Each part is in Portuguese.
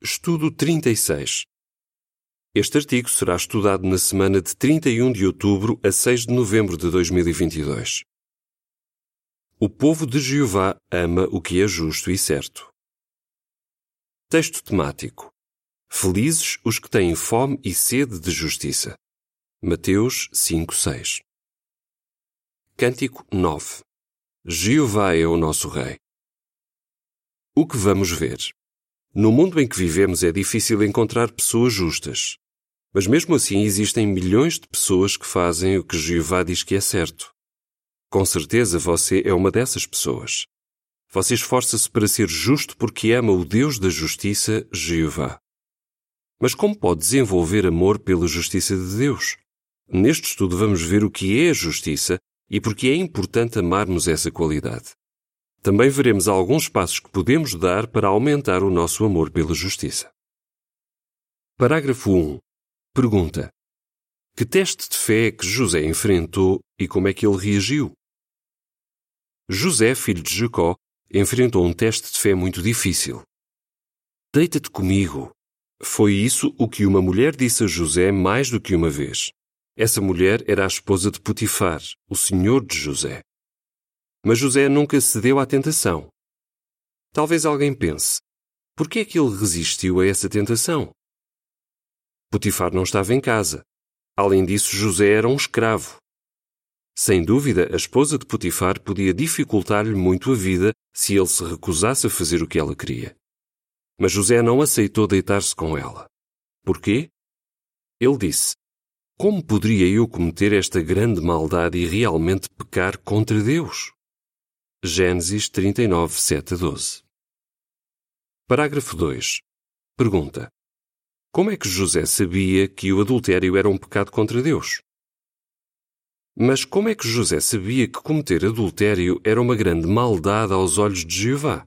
Estudo 36. Este artigo será estudado na semana de 31 de outubro a 6 de novembro de 2022. O povo de Jeová ama o que é justo e certo. Texto temático. Felizes os que têm fome e sede de justiça. Mateus 5:6. Cântico 9. Jeová é o nosso rei. O que vamos ver? No mundo em que vivemos é difícil encontrar pessoas justas. Mas mesmo assim existem milhões de pessoas que fazem o que Jeová diz que é certo. Com certeza você é uma dessas pessoas. Você esforça-se para ser justo porque ama o Deus da justiça, Jeová. Mas como pode desenvolver amor pela justiça de Deus? Neste estudo vamos ver o que é a justiça e porque é importante amarmos essa qualidade. Também veremos alguns passos que podemos dar para aumentar o nosso amor pela justiça. Parágrafo 1. Pergunta: Que teste de fé é que José enfrentou e como é que ele reagiu? José, filho de Jacó, enfrentou um teste de fé muito difícil. Deita-te comigo. Foi isso o que uma mulher disse a José mais do que uma vez. Essa mulher era a esposa de Potifar, o senhor de José. Mas José nunca cedeu à tentação. Talvez alguém pense: por que é que ele resistiu a essa tentação? Potifar não estava em casa. Além disso, José era um escravo. Sem dúvida, a esposa de Potifar podia dificultar-lhe muito a vida se ele se recusasse a fazer o que ela queria. Mas José não aceitou deitar-se com ela. Porquê? Ele disse: Como poderia eu cometer esta grande maldade e realmente pecar contra Deus? Gênesis 39, 7 a 12. Parágrafo 2. Pergunta: Como é que José sabia que o adultério era um pecado contra Deus? Mas como é que José sabia que cometer adultério era uma grande maldade aos olhos de Jeová?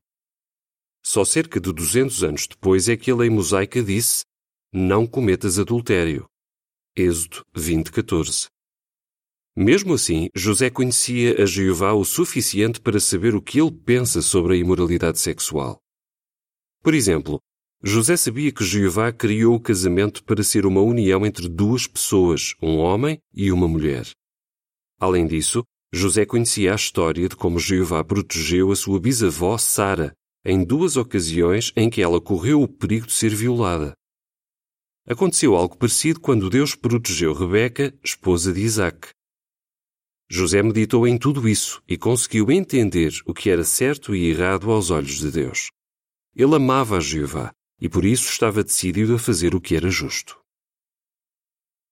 Só cerca de 200 anos depois é que a lei mosaica disse: Não cometas adultério. Êxodo 20, 14. Mesmo assim, José conhecia a Jeová o suficiente para saber o que ele pensa sobre a imoralidade sexual. Por exemplo, José sabia que Jeová criou o casamento para ser uma união entre duas pessoas, um homem e uma mulher. Além disso, José conhecia a história de como Jeová protegeu a sua bisavó Sara em duas ocasiões em que ela correu o perigo de ser violada. Aconteceu algo parecido quando Deus protegeu Rebeca, esposa de Isaac. José meditou em tudo isso e conseguiu entender o que era certo e errado aos olhos de Deus. Ele amava a Jeová e por isso estava decidido a fazer o que era justo.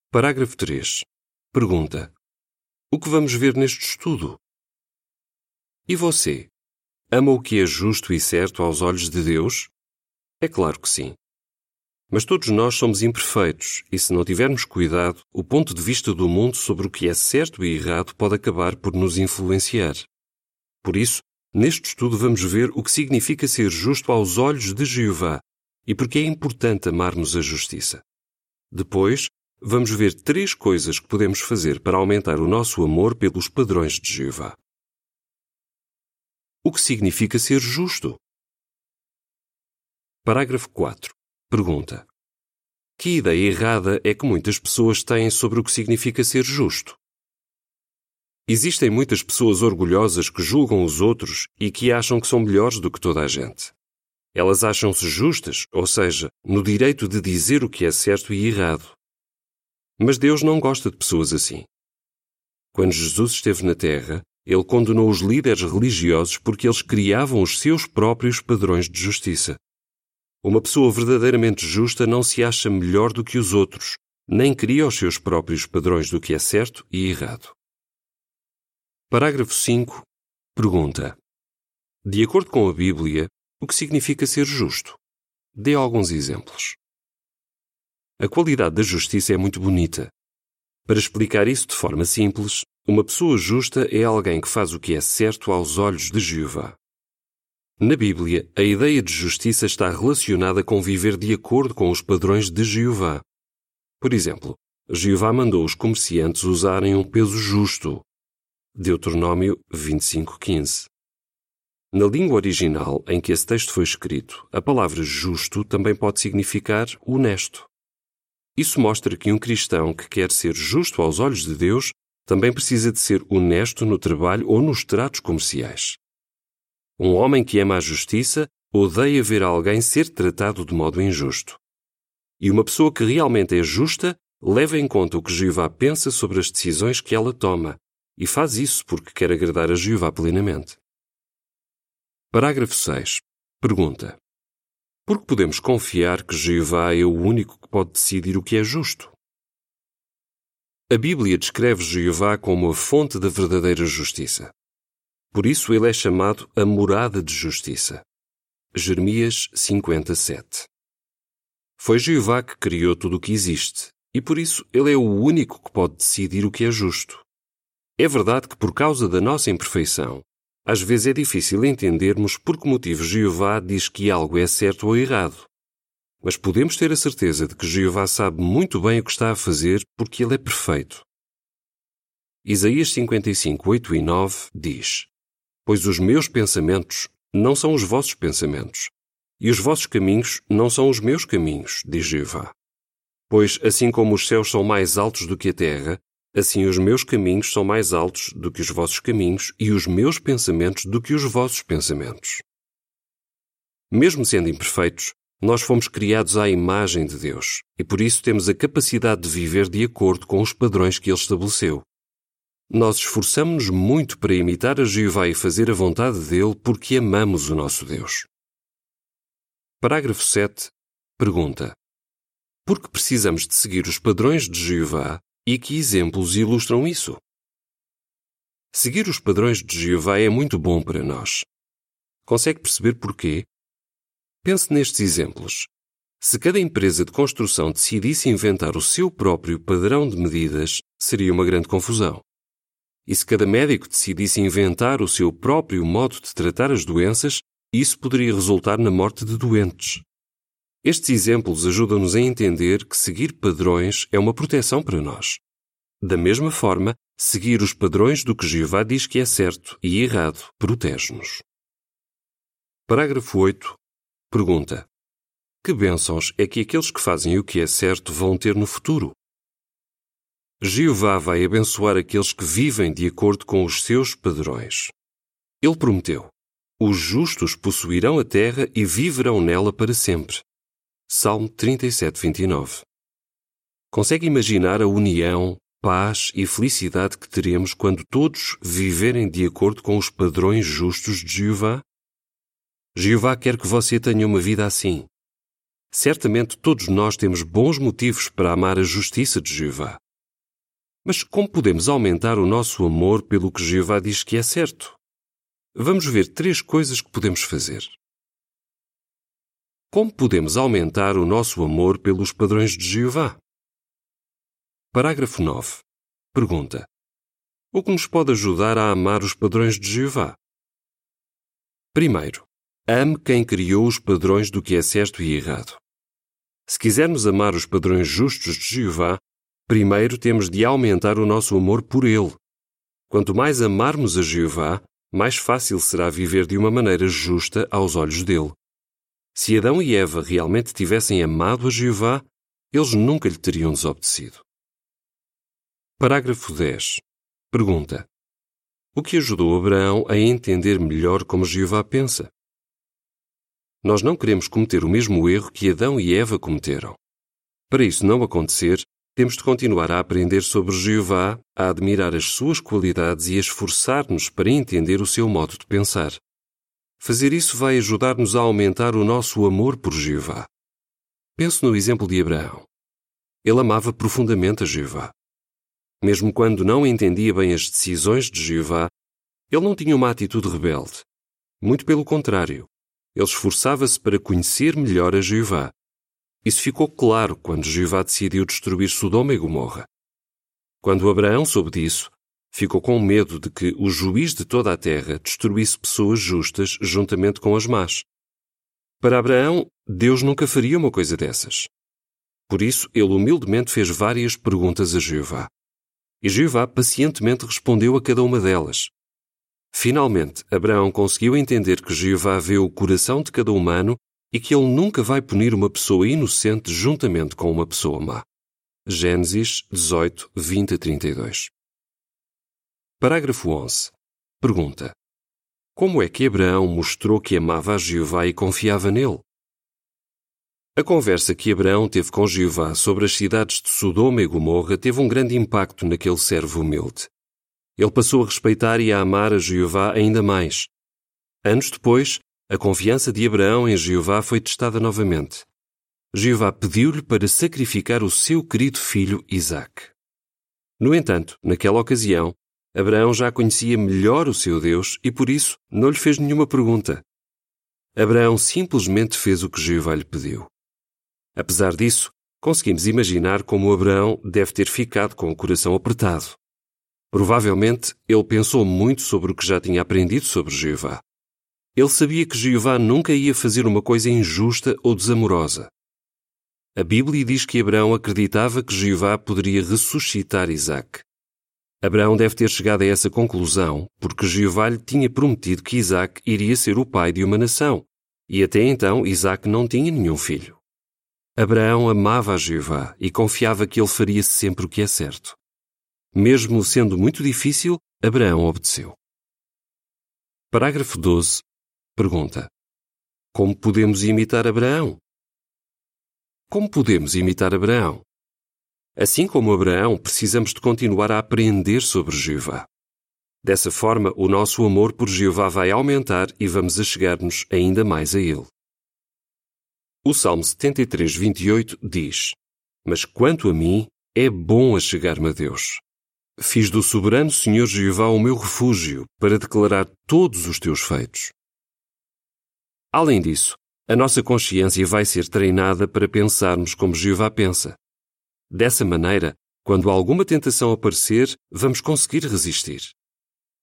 Parágrafo 3. Pergunta: O que vamos ver neste estudo? E você? Ama o que é justo e certo aos olhos de Deus? É claro que sim. Mas todos nós somos imperfeitos e, se não tivermos cuidado, o ponto de vista do mundo sobre o que é certo e errado pode acabar por nos influenciar. Por isso, neste estudo vamos ver o que significa ser justo aos olhos de Jeová e porque é importante amarmos a justiça. Depois, vamos ver três coisas que podemos fazer para aumentar o nosso amor pelos padrões de Jeová. O que significa ser justo? Parágrafo 4. Pergunta: Que ideia errada é que muitas pessoas têm sobre o que significa ser justo? Existem muitas pessoas orgulhosas que julgam os outros e que acham que são melhores do que toda a gente. Elas acham-se justas, ou seja, no direito de dizer o que é certo e errado. Mas Deus não gosta de pessoas assim. Quando Jesus esteve na Terra, ele condenou os líderes religiosos porque eles criavam os seus próprios padrões de justiça. Uma pessoa verdadeiramente justa não se acha melhor do que os outros, nem cria os seus próprios padrões do que é certo e errado. Parágrafo 5. Pergunta: De acordo com a Bíblia, o que significa ser justo? Dê alguns exemplos. A qualidade da justiça é muito bonita. Para explicar isso de forma simples, uma pessoa justa é alguém que faz o que é certo aos olhos de Jeová. Na Bíblia, a ideia de justiça está relacionada com viver de acordo com os padrões de Jeová. Por exemplo, Jeová mandou os comerciantes usarem um peso justo. Deuteronômio 25:15. Na língua original em que esse texto foi escrito, a palavra justo também pode significar honesto. Isso mostra que um cristão que quer ser justo aos olhos de Deus também precisa de ser honesto no trabalho ou nos tratos comerciais. Um homem que ama a justiça odeia ver alguém ser tratado de modo injusto. E uma pessoa que realmente é justa leva em conta o que Jeová pensa sobre as decisões que ela toma e faz isso porque quer agradar a Jeová plenamente. Parágrafo 6. Pergunta: Por que podemos confiar que Jeová é o único que pode decidir o que é justo? A Bíblia descreve Jeová como a fonte da verdadeira justiça. Por isso ele é chamado a morada de justiça. Jeremias 57. Foi Jeová que criou tudo o que existe, e por isso ele é o único que pode decidir o que é justo. É verdade que por causa da nossa imperfeição, às vezes é difícil entendermos por que motivo Jeová diz que algo é certo ou errado. Mas podemos ter a certeza de que Jeová sabe muito bem o que está a fazer porque ele é perfeito. Isaías 55, 8 e 9 diz: Pois os meus pensamentos não são os vossos pensamentos, e os vossos caminhos não são os meus caminhos, diz Jeová. Pois assim como os céus são mais altos do que a terra, Assim os meus caminhos são mais altos do que os vossos caminhos e os meus pensamentos do que os vossos pensamentos. Mesmo sendo imperfeitos, nós fomos criados à imagem de Deus e por isso temos a capacidade de viver de acordo com os padrões que Ele estabeleceu. Nós esforçamos-nos muito para imitar a Jeová e fazer a vontade dele porque amamos o nosso Deus. Parágrafo 7. Pergunta: Por que precisamos de seguir os padrões de Jeová e que exemplos ilustram isso? Seguir os padrões de Jeová é muito bom para nós. Consegue perceber porquê? Pense nestes exemplos. Se cada empresa de construção decidisse inventar o seu próprio padrão de medidas, seria uma grande confusão. E se cada médico decidisse inventar o seu próprio modo de tratar as doenças, isso poderia resultar na morte de doentes. Estes exemplos ajudam-nos a entender que seguir padrões é uma proteção para nós. Da mesma forma, seguir os padrões do que Jeová diz que é certo e errado protege-nos. Parágrafo 8. Pergunta: Que bênçãos é que aqueles que fazem o que é certo vão ter no futuro? Jeová vai abençoar aqueles que vivem de acordo com os seus padrões. Ele prometeu: Os justos possuirão a terra e viverão nela para sempre. Salmo 37, 29. Consegue imaginar a união, paz e felicidade que teremos quando todos viverem de acordo com os padrões justos de Jeová? Jeová quer que você tenha uma vida assim. Certamente todos nós temos bons motivos para amar a justiça de Jeová. Mas como podemos aumentar o nosso amor pelo que Jeová diz que é certo? Vamos ver três coisas que podemos fazer. Como podemos aumentar o nosso amor pelos padrões de Jeová? Parágrafo 9. Pergunta: O que nos pode ajudar a amar os padrões de Jeová? Primeiro, ame quem criou os padrões do que é certo e errado. Se quisermos amar os padrões justos de Jeová, primeiro temos de aumentar o nosso amor por Ele. Quanto mais amarmos a Jeová, mais fácil será viver de uma maneira justa aos olhos dele. Se Adão e Eva realmente tivessem amado a Jeová, eles nunca lhe teriam desobedecido. Parágrafo 10. Pergunta: O que ajudou Abraão a entender melhor como Jeová pensa? Nós não queremos cometer o mesmo erro que Adão e Eva cometeram. Para isso não acontecer, temos de continuar a aprender sobre Jeová, a admirar as suas qualidades e a esforçar-nos para entender o seu modo de pensar. Fazer isso vai ajudar-nos a aumentar o nosso amor por Jeová. Penso no exemplo de Abraão. Ele amava profundamente a Jeová. Mesmo quando não entendia bem as decisões de Jeová, ele não tinha uma atitude rebelde. Muito pelo contrário, ele esforçava-se para conhecer melhor a Jeová. Isso ficou claro quando Jeová decidiu destruir Sodoma e Gomorra. Quando Abraão soube disso, ficou com medo de que o juiz de toda a terra destruísse pessoas justas juntamente com as más. Para Abraão, Deus nunca faria uma coisa dessas. Por isso, ele humildemente fez várias perguntas a Jeová. E Jeová pacientemente respondeu a cada uma delas. Finalmente, Abraão conseguiu entender que Jeová vê o coração de cada humano e que ele nunca vai punir uma pessoa inocente juntamente com uma pessoa má. Gênesis 18, 20 a 32. Parágrafo 11. Pergunta: Como é que Abraão mostrou que amava a Jeová e confiava nele? A conversa que Abraão teve com Jeová sobre as cidades de Sodoma e Gomorra teve um grande impacto naquele servo humilde. Ele passou a respeitar e a amar a Jeová ainda mais. Anos depois, a confiança de Abraão em Jeová foi testada novamente. Jeová pediu-lhe para sacrificar o seu querido filho Isaque. No entanto, naquela ocasião, Abraão já conhecia melhor o seu Deus e por isso não lhe fez nenhuma pergunta. Abraão simplesmente fez o que Jeová lhe pediu. Apesar disso, conseguimos imaginar como Abraão deve ter ficado com o coração apertado. Provavelmente ele pensou muito sobre o que já tinha aprendido sobre Jeová. Ele sabia que Jeová nunca ia fazer uma coisa injusta ou desamorosa. A Bíblia diz que Abraão acreditava que Jeová poderia ressuscitar Isaac. Abraão deve ter chegado a essa conclusão porque Jeová lhe tinha prometido que Isaac iria ser o pai de uma nação, e até então Isaac não tinha nenhum filho. Abraão amava a Jeová e confiava que ele faria sempre o que é certo. Mesmo sendo muito difícil, Abraão obedeceu. Parágrafo 12. Pergunta: Como podemos imitar Abraão? Como podemos imitar Abraão? Assim como Abraão, precisamos de continuar a aprender sobre Jeová. Dessa forma, o nosso amor por Jeová vai aumentar e vamos achegar-nos ainda mais a Ele. O Salmo 73, 28 diz: Mas quanto a mim, é bom achegar-me a Deus. Fiz do soberano Senhor Jeová o meu refúgio para declarar todos os teus feitos. Além disso, a nossa consciência vai ser treinada para pensarmos como Jeová pensa. Dessa maneira, quando alguma tentação aparecer, vamos conseguir resistir.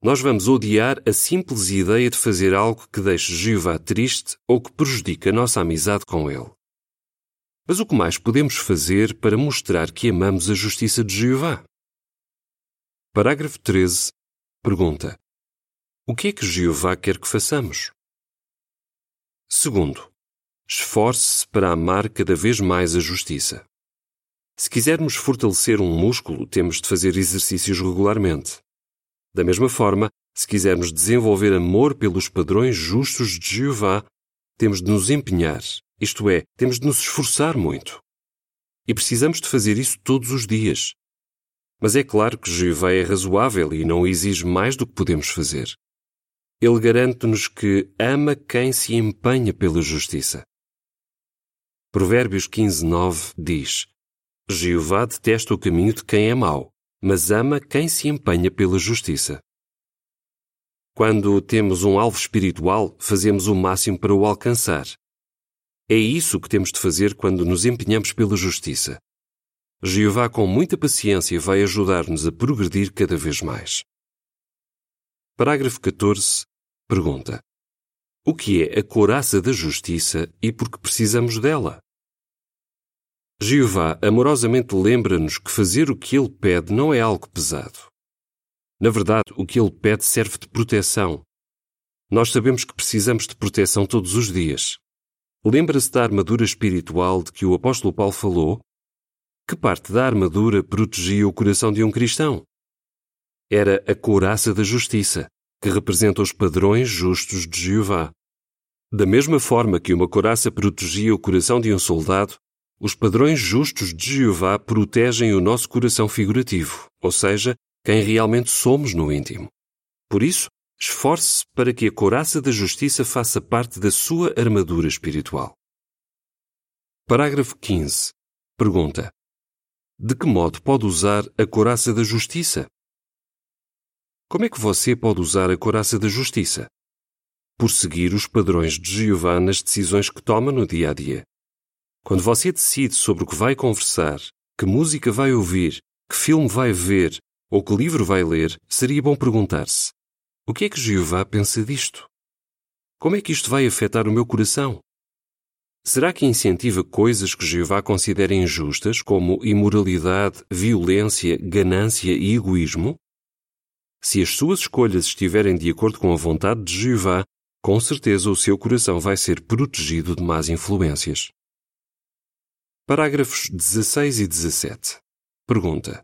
Nós vamos odiar a simples ideia de fazer algo que deixe Jeová triste ou que prejudique a nossa amizade com ele. Mas o que mais podemos fazer para mostrar que amamos a justiça de Jeová? Parágrafo 13. Pergunta: O que é que Jeová quer que façamos? Segundo, esforce-se para amar cada vez mais a justiça. Se quisermos fortalecer um músculo, temos de fazer exercícios regularmente. Da mesma forma, se quisermos desenvolver amor pelos padrões justos de Jeová, temos de nos empenhar, isto é, temos de nos esforçar muito. E precisamos de fazer isso todos os dias, mas é claro que Jeová é razoável e não exige mais do que podemos fazer. Ele garante-nos que ama quem se empenha pela justiça. Provérbios 15:9 diz: Jeová detesta o caminho de quem é mau, mas ama quem se empenha pela justiça. Quando temos um alvo espiritual, fazemos o máximo para o alcançar. É isso que temos de fazer quando nos empenhamos pela justiça. Jeová, com muita paciência, vai ajudar-nos a progredir cada vez mais. Parágrafo 14. Pergunta: O que é a couraça da justiça e por que precisamos dela? Jeová amorosamente lembra-nos que fazer o que ele pede não é algo pesado. Na verdade, o que ele pede serve de proteção. Nós sabemos que precisamos de proteção todos os dias. Lembra-se da armadura espiritual de que o apóstolo Paulo falou que parte da armadura protegia o coração de um cristão? Era a couraça da justiça, que representa os padrões justos de Jeová. Da mesma forma que uma couraça protegia o coração de um soldado, os padrões justos de Jeová protegem o nosso coração figurativo, ou seja, quem realmente somos no íntimo. Por isso, esforce-se para que a couraça da justiça faça parte da sua armadura espiritual. Parágrafo 15. Pergunta: de que modo pode usar a coraça da justiça? Como é que você pode usar a coraça da justiça? Por seguir os padrões de Jeová nas decisões que toma no dia a dia. Quando você decide sobre o que vai conversar, que música vai ouvir, que filme vai ver ou que livro vai ler, seria bom perguntar-se: o que é que Jeová pensa disto? Como é que isto vai afetar o meu coração? Será que incentiva coisas que Jeová considera injustas, como imoralidade, violência, ganância e egoísmo? Se as suas escolhas estiverem de acordo com a vontade de Jeová, com certeza o seu coração vai ser protegido de más influências. Parágrafos 16 e 17. Pergunta: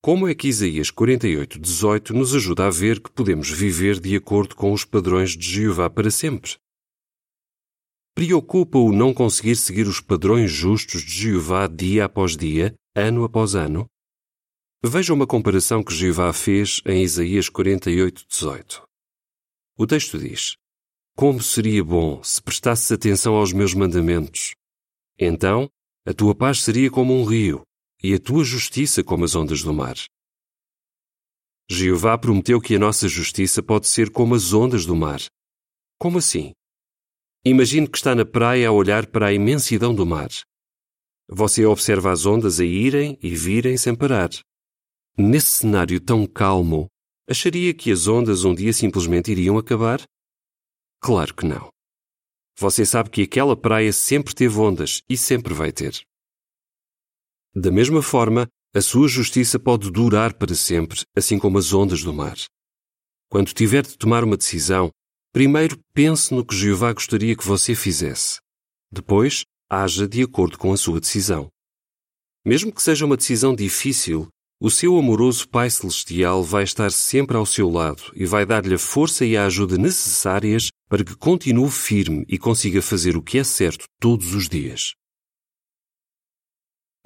Como é que Isaías 48, 18 nos ajuda a ver que podemos viver de acordo com os padrões de Jeová para sempre? Preocupa-o não conseguir seguir os padrões justos de Jeová dia após dia, ano após ano? Veja uma comparação que Jeová fez em Isaías 48, 18. O texto diz: Como seria bom se prestasses atenção aos meus mandamentos. Então, a tua paz seria como um rio, e a tua justiça como as ondas do mar. Jeová prometeu que a nossa justiça pode ser como as ondas do mar. Como assim? Imagine que está na praia a olhar para a imensidão do mar. Você observa as ondas a irem e virem sem parar. Nesse cenário tão calmo, acharia que as ondas um dia simplesmente iriam acabar? Claro que não. Você sabe que aquela praia sempre teve ondas e sempre vai ter. Da mesma forma, a sua justiça pode durar para sempre, assim como as ondas do mar. Quando tiver de tomar uma decisão, Primeiro, pense no que Jeová gostaria que você fizesse. Depois, haja de acordo com a sua decisão. Mesmo que seja uma decisão difícil, o seu amoroso Pai Celestial vai estar sempre ao seu lado e vai dar-lhe a força e a ajuda necessárias para que continue firme e consiga fazer o que é certo todos os dias.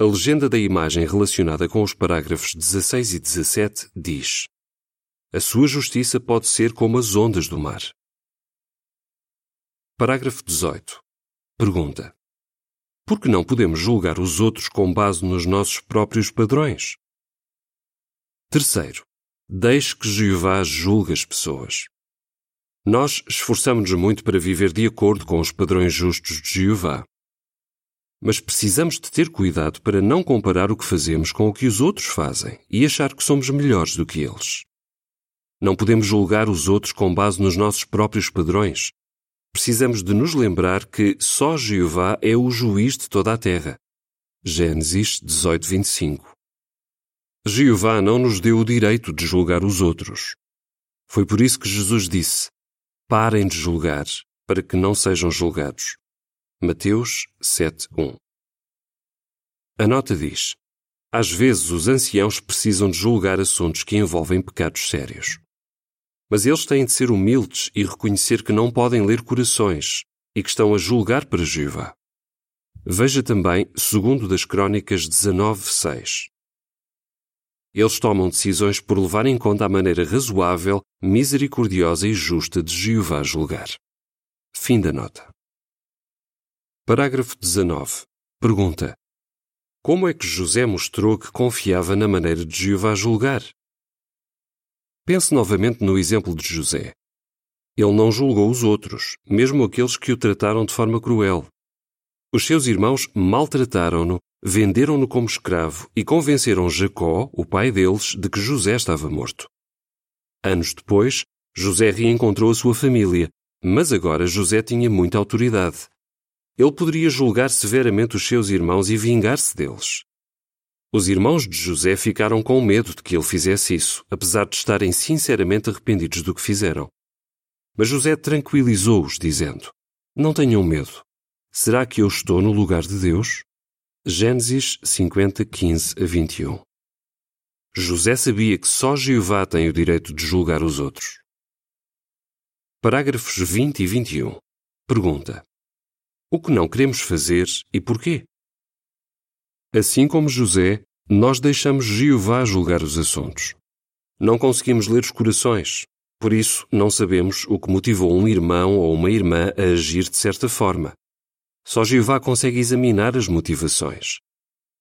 A legenda da imagem relacionada com os parágrafos 16 e 17 diz: A sua justiça pode ser como as ondas do mar. Parágrafo 18. Pergunta: Por que não podemos julgar os outros com base nos nossos próprios padrões? Terceiro, deixe que Jeová julgue as pessoas. Nós esforçamos-nos muito para viver de acordo com os padrões justos de Jeová. Mas precisamos de ter cuidado para não comparar o que fazemos com o que os outros fazem e achar que somos melhores do que eles. Não podemos julgar os outros com base nos nossos próprios padrões, precisamos de nos lembrar que só Jeová é o juiz de toda a terra. Gênesis 18, 25. Jeová não nos deu o direito de julgar os outros. Foi por isso que Jesus disse: Parem de julgar, para que não sejam julgados. Mateus 7, 1. A nota diz: Às vezes os anciãos precisam de julgar assuntos que envolvem pecados sérios. Mas eles têm de ser humildes e reconhecer que não podem ler corações e que estão a julgar para Jeová. Veja também segundo das Crônicas 19:6. Eles tomam decisões por levar em conta a maneira razoável, misericordiosa e justa de Jeová julgar. Fim da nota. Parágrafo 19. Pergunta: Como é que José mostrou que confiava na maneira de Jeová julgar? Pense novamente no exemplo de José. Ele não julgou os outros, mesmo aqueles que o trataram de forma cruel. Os seus irmãos maltrataram-no, venderam-no como escravo e convenceram Jacó, o pai deles, de que José estava morto. Anos depois, José reencontrou a sua família, mas agora José tinha muita autoridade. Ele poderia julgar severamente os seus irmãos e vingar-se deles. Os irmãos de José ficaram com medo de que ele fizesse isso, apesar de estarem sinceramente arrependidos do que fizeram. Mas José tranquilizou-os, dizendo: Não tenham medo. Será que eu estou no lugar de Deus? Gênesis 50, 15 a 21. José sabia que só Jeová tem o direito de julgar os outros. Parágrafos 20 e 21. Pergunta: O que não queremos fazer e porquê? Assim como José, nós deixamos Jeová julgar os assuntos. Não conseguimos ler os corações, por isso não sabemos o que motivou um irmão ou uma irmã a agir de certa forma. Só Jeová consegue examinar as motivações.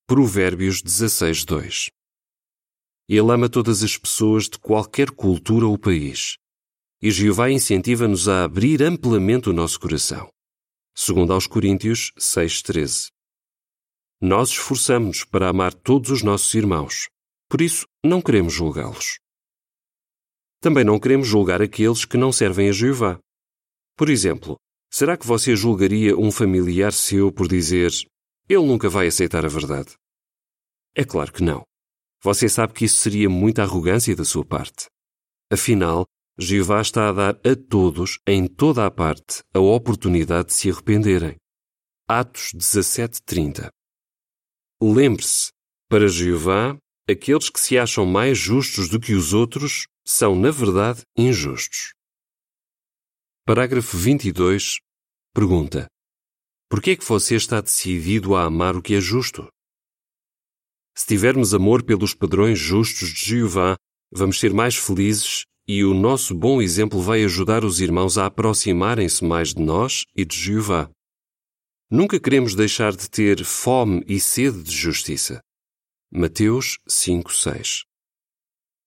Provérbios 16, 2 Ele ama todas as pessoas de qualquer cultura ou país. E Jeová incentiva-nos a abrir amplamente o nosso coração. Segundo aos Coríntios 6:13. Nós esforçamos-nos para amar todos os nossos irmãos, por isso não queremos julgá-los. Também não queremos julgar aqueles que não servem a Jeová. Por exemplo, será que você julgaria um familiar seu por dizer ele nunca vai aceitar a verdade? É claro que não. Você sabe que isso seria muita arrogância da sua parte. Afinal, Jeová está a dar a todos, em toda a parte, a oportunidade de se arrependerem. Atos 17:30. Lembre-se, para Jeová, aqueles que se acham mais justos do que os outros são, na verdade, injustos. Parágrafo 22. Pergunta: Por que é que você está decidido a amar o que é justo? Se tivermos amor pelos padrões justos de Jeová, vamos ser mais felizes e o nosso bom exemplo vai ajudar os irmãos a aproximarem-se mais de nós e de Jeová. Nunca queremos deixar de ter fome e sede de justiça. Mateus 5:6.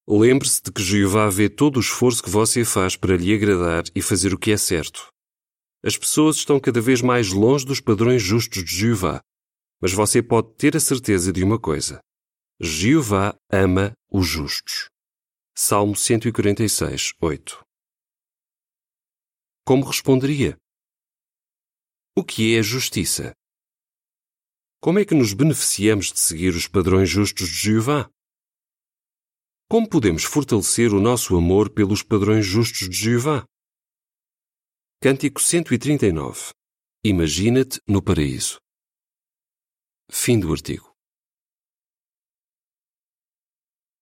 Lembre-se de que Jeová vê todo o esforço que você faz para lhe agradar e fazer o que é certo. As pessoas estão cada vez mais longe dos padrões justos de Jeová, mas você pode ter a certeza de uma coisa: Jeová ama os justos. Salmo 146, 8. Como responderia? O que é justiça? Como é que nos beneficiamos de seguir os padrões justos de Jeová? Como podemos fortalecer o nosso amor pelos padrões justos de Jeová? Cântico 139 Imagina-te no paraíso. Fim do artigo.